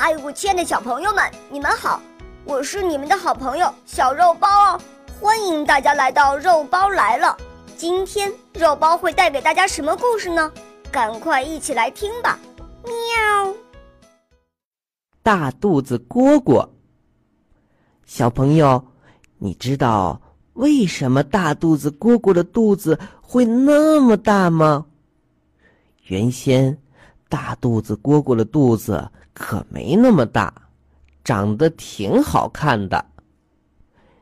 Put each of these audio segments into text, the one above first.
嗨，我亲爱的小朋友们，你们好！我是你们的好朋友小肉包哦，欢迎大家来到肉包来了。今天肉包会带给大家什么故事呢？赶快一起来听吧！喵。大肚子蝈蝈。小朋友，你知道为什么大肚子蝈蝈的肚子会那么大吗？原先，大肚子蝈蝈的肚子可没那么大，长得挺好看的。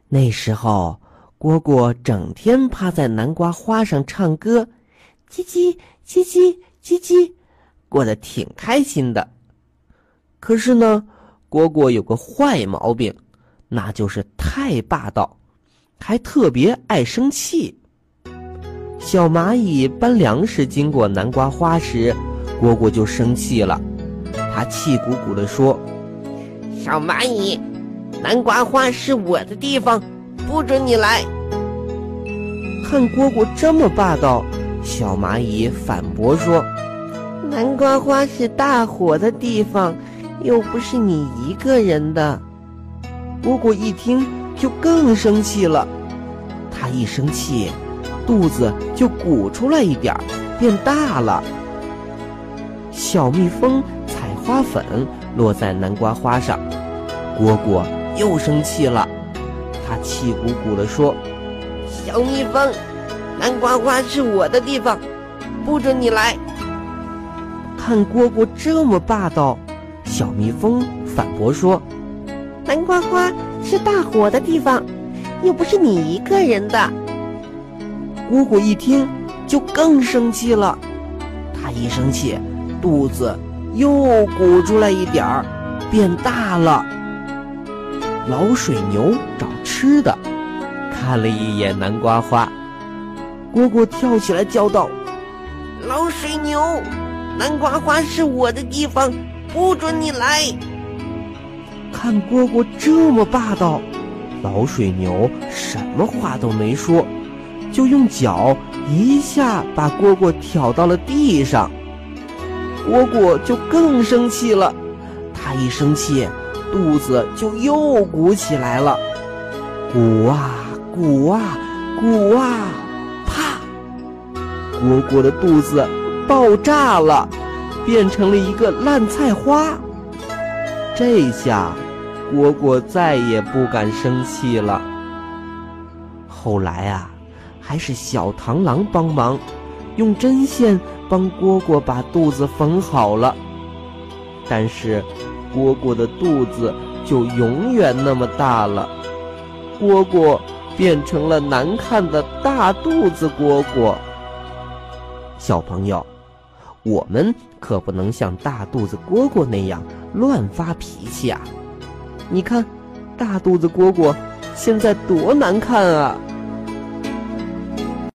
那时候，蝈蝈整天趴在南瓜花上唱歌，叽叽叽叽叽叽，过得挺开心的。可是呢，蝈蝈有个坏毛病，那就是太霸道，还特别爱生气。小蚂蚁搬粮食经过南瓜花时，蝈蝈就生气了。他气鼓鼓地说：“小蚂蚁，南瓜花是我的地方，不准你来。”看蝈蝈这么霸道，小蚂蚁反驳说：“南瓜花是大伙的地方，又不是你一个人的。”蝈蝈一听就更生气了，他一生气。肚子就鼓出来一点，变大了。小蜜蜂采花粉落在南瓜花上，蝈蝈又生气了，它气鼓鼓地说：“小蜜蜂，南瓜花是我的地方，不准你来。”看蝈蝈这么霸道，小蜜蜂反驳说：“南瓜花是大伙的地方，又不是你一个人的。”蝈蝈一听，就更生气了。他一生气，肚子又鼓出来一点儿，变大了。老水牛找吃的，看了一眼南瓜花，蝈蝈跳起来叫道：“老水牛，南瓜花是我的地方，不准你来！”看蝈蝈这么霸道，老水牛什么话都没说。就用脚一下把蝈蝈挑到了地上，蝈蝈就更生气了。它一生气，肚子就又鼓起来了，鼓啊鼓啊鼓啊，啪！蝈蝈的肚子爆炸了，变成了一个烂菜花。这下，蝈蝈再也不敢生气了。后来啊。还是小螳螂帮忙，用针线帮蝈蝈把肚子缝好了。但是，蝈蝈的肚子就永远那么大了，蝈蝈变成了难看的大肚子蝈蝈。小朋友，我们可不能像大肚子蝈蝈那样乱发脾气啊！你看，大肚子蝈蝈现在多难看啊！